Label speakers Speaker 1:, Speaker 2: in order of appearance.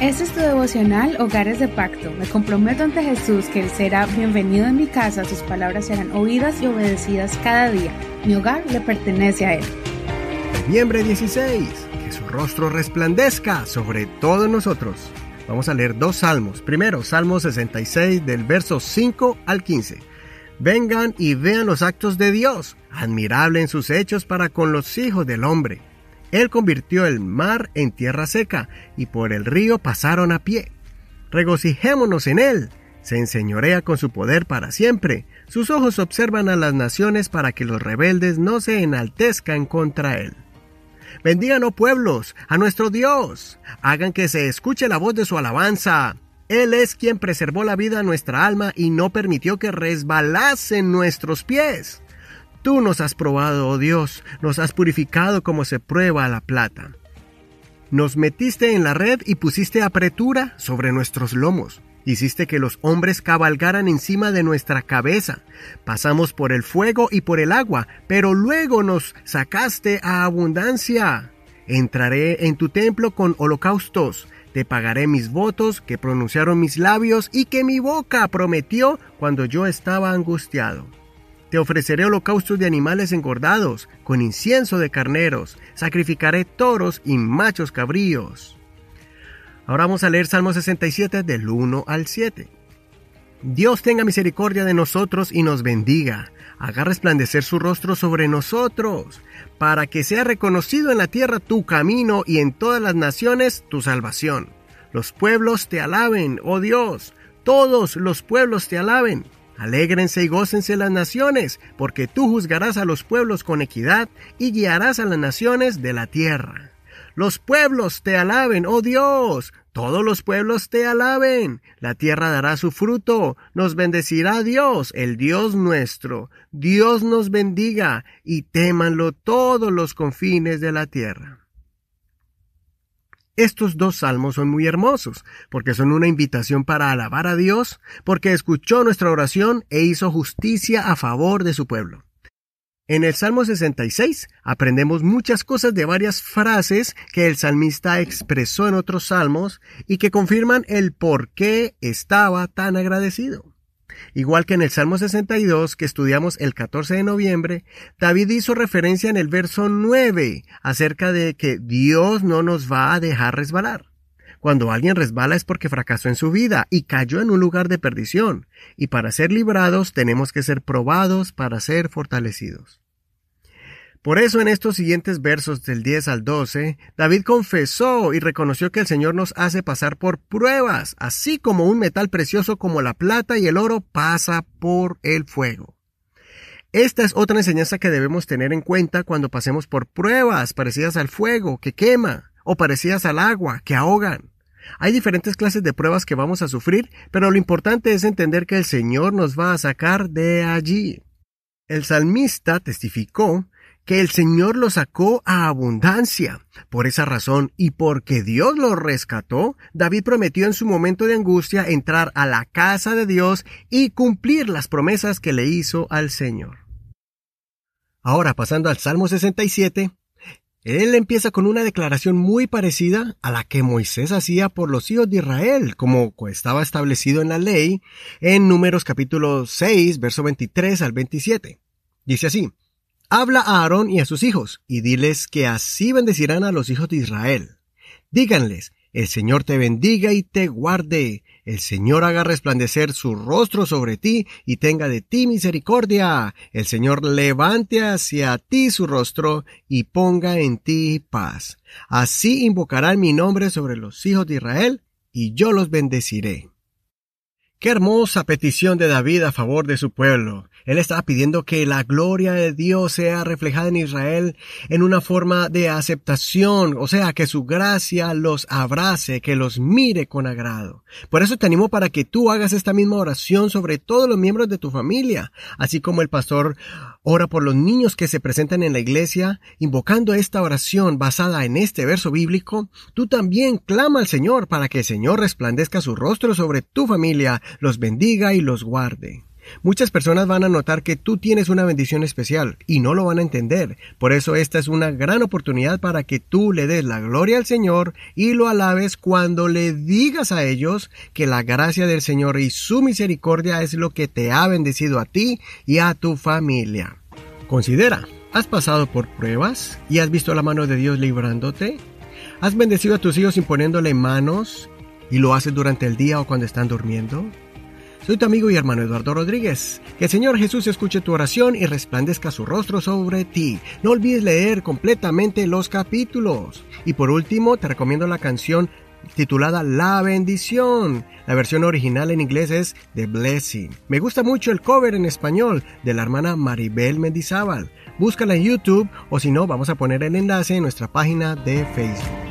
Speaker 1: Este es tu devocional Hogares de Pacto. Me comprometo ante Jesús que Él será bienvenido en mi casa, sus palabras serán oídas y obedecidas cada día. Mi hogar le pertenece a Él.
Speaker 2: Noviembre 16. Que su rostro resplandezca sobre todos nosotros. Vamos a leer dos salmos. Primero, Salmo 66 del verso 5 al 15. Vengan y vean los actos de Dios, admirable en sus hechos para con los hijos del hombre. Él convirtió el mar en tierra seca, y por el río pasaron a pie. Regocijémonos en Él. Se enseñorea con su poder para siempre. Sus ojos observan a las naciones para que los rebeldes no se enaltezcan contra Él. Bendigan, oh pueblos, a nuestro Dios. Hagan que se escuche la voz de su alabanza. Él es quien preservó la vida a nuestra alma y no permitió que resbalasen nuestros pies. Tú nos has probado, oh Dios, nos has purificado como se prueba la plata. Nos metiste en la red y pusiste apretura sobre nuestros lomos. Hiciste que los hombres cabalgaran encima de nuestra cabeza. Pasamos por el fuego y por el agua, pero luego nos sacaste a abundancia. Entraré en tu templo con holocaustos. Te pagaré mis votos que pronunciaron mis labios y que mi boca prometió cuando yo estaba angustiado. Te ofreceré holocaustos de animales engordados, con incienso de carneros, sacrificaré toros y machos cabríos. Ahora vamos a leer Salmo 67 del 1 al 7. Dios tenga misericordia de nosotros y nos bendiga, haga resplandecer su rostro sobre nosotros, para que sea reconocido en la tierra tu camino y en todas las naciones tu salvación. Los pueblos te alaben, oh Dios, todos los pueblos te alaben. Alégrense y gócense las naciones, porque tú juzgarás a los pueblos con equidad y guiarás a las naciones de la tierra. Los pueblos te alaben, oh Dios, todos los pueblos te alaben. La tierra dará su fruto, nos bendecirá Dios, el Dios nuestro. Dios nos bendiga y témanlo todos los confines de la tierra. Estos dos salmos son muy hermosos, porque son una invitación para alabar a Dios, porque escuchó nuestra oración e hizo justicia a favor de su pueblo. En el Salmo 66 aprendemos muchas cosas de varias frases que el salmista expresó en otros salmos y que confirman el por qué estaba tan agradecido. Igual que en el Salmo 62 que estudiamos el 14 de noviembre, David hizo referencia en el verso 9 acerca de que Dios no nos va a dejar resbalar. Cuando alguien resbala es porque fracasó en su vida y cayó en un lugar de perdición, y para ser librados tenemos que ser probados para ser fortalecidos. Por eso en estos siguientes versos del 10 al 12, David confesó y reconoció que el Señor nos hace pasar por pruebas, así como un metal precioso como la plata y el oro pasa por el fuego. Esta es otra enseñanza que debemos tener en cuenta cuando pasemos por pruebas parecidas al fuego que quema o parecidas al agua que ahogan. Hay diferentes clases de pruebas que vamos a sufrir, pero lo importante es entender que el Señor nos va a sacar de allí. El salmista testificó que el Señor lo sacó a abundancia. Por esa razón y porque Dios lo rescató, David prometió en su momento de angustia entrar a la casa de Dios y cumplir las promesas que le hizo al Señor. Ahora, pasando al Salmo 67, él empieza con una declaración muy parecida a la que Moisés hacía por los hijos de Israel, como estaba establecido en la ley en Números capítulo 6, verso 23 al 27. Dice así, Habla a Aarón y a sus hijos, y diles que así bendecirán a los hijos de Israel. Díganles, el Señor te bendiga y te guarde, el Señor haga resplandecer su rostro sobre ti y tenga de ti misericordia, el Señor levante hacia ti su rostro y ponga en ti paz. Así invocarán mi nombre sobre los hijos de Israel, y yo los bendeciré. Qué hermosa petición de David a favor de su pueblo. Él estaba pidiendo que la gloria de Dios sea reflejada en Israel en una forma de aceptación, o sea, que su gracia los abrace, que los mire con agrado. Por eso te animo para que tú hagas esta misma oración sobre todos los miembros de tu familia, así como el pastor ora por los niños que se presentan en la iglesia, invocando esta oración basada en este verso bíblico, tú también clama al Señor para que el Señor resplandezca su rostro sobre tu familia, los bendiga y los guarde. Muchas personas van a notar que tú tienes una bendición especial y no lo van a entender. Por eso esta es una gran oportunidad para que tú le des la gloria al Señor y lo alabes cuando le digas a ellos que la gracia del Señor y su misericordia es lo que te ha bendecido a ti y a tu familia. Considera, ¿has pasado por pruebas y has visto la mano de Dios librándote? ¿Has bendecido a tus hijos imponiéndole manos y lo haces durante el día o cuando están durmiendo? Soy tu amigo y hermano Eduardo Rodríguez. Que el Señor Jesús escuche tu oración y resplandezca su rostro sobre ti. No olvides leer completamente los capítulos. Y por último, te recomiendo la canción titulada La bendición. La versión original en inglés es The Blessing. Me gusta mucho el cover en español de la hermana Maribel Mendizábal. Búscala en YouTube o si no, vamos a poner el enlace en nuestra página de Facebook.